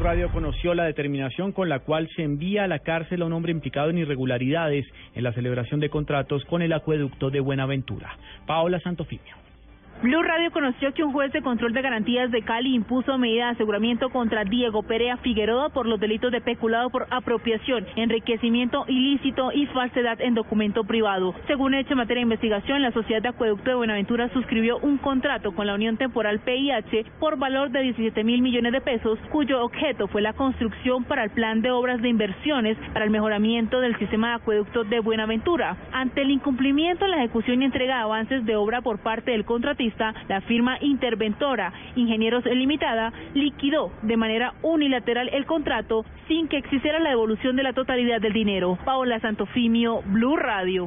Radio conoció la determinación con la cual se envía a la cárcel a un hombre implicado en irregularidades en la celebración de contratos con el acueducto de Buenaventura. Paola Santofimio. Blue Radio conoció que un juez de control de garantías de Cali impuso medida de aseguramiento contra Diego Perea Figueroa por los delitos de peculado por apropiación, enriquecimiento ilícito y falsedad en documento privado. Según hecho en materia de investigación, la Sociedad de Acueducto de Buenaventura suscribió un contrato con la Unión Temporal PIH por valor de 17 mil millones de pesos, cuyo objeto fue la construcción para el plan de obras de inversiones para el mejoramiento del sistema de acueducto de Buenaventura. Ante el incumplimiento en la ejecución y entrega de avances de obra por parte del contratista, la firma interventora Ingenieros Limitada liquidó de manera unilateral el contrato sin que existiera la devolución de la totalidad del dinero. Paola Santofimio, Blue Radio.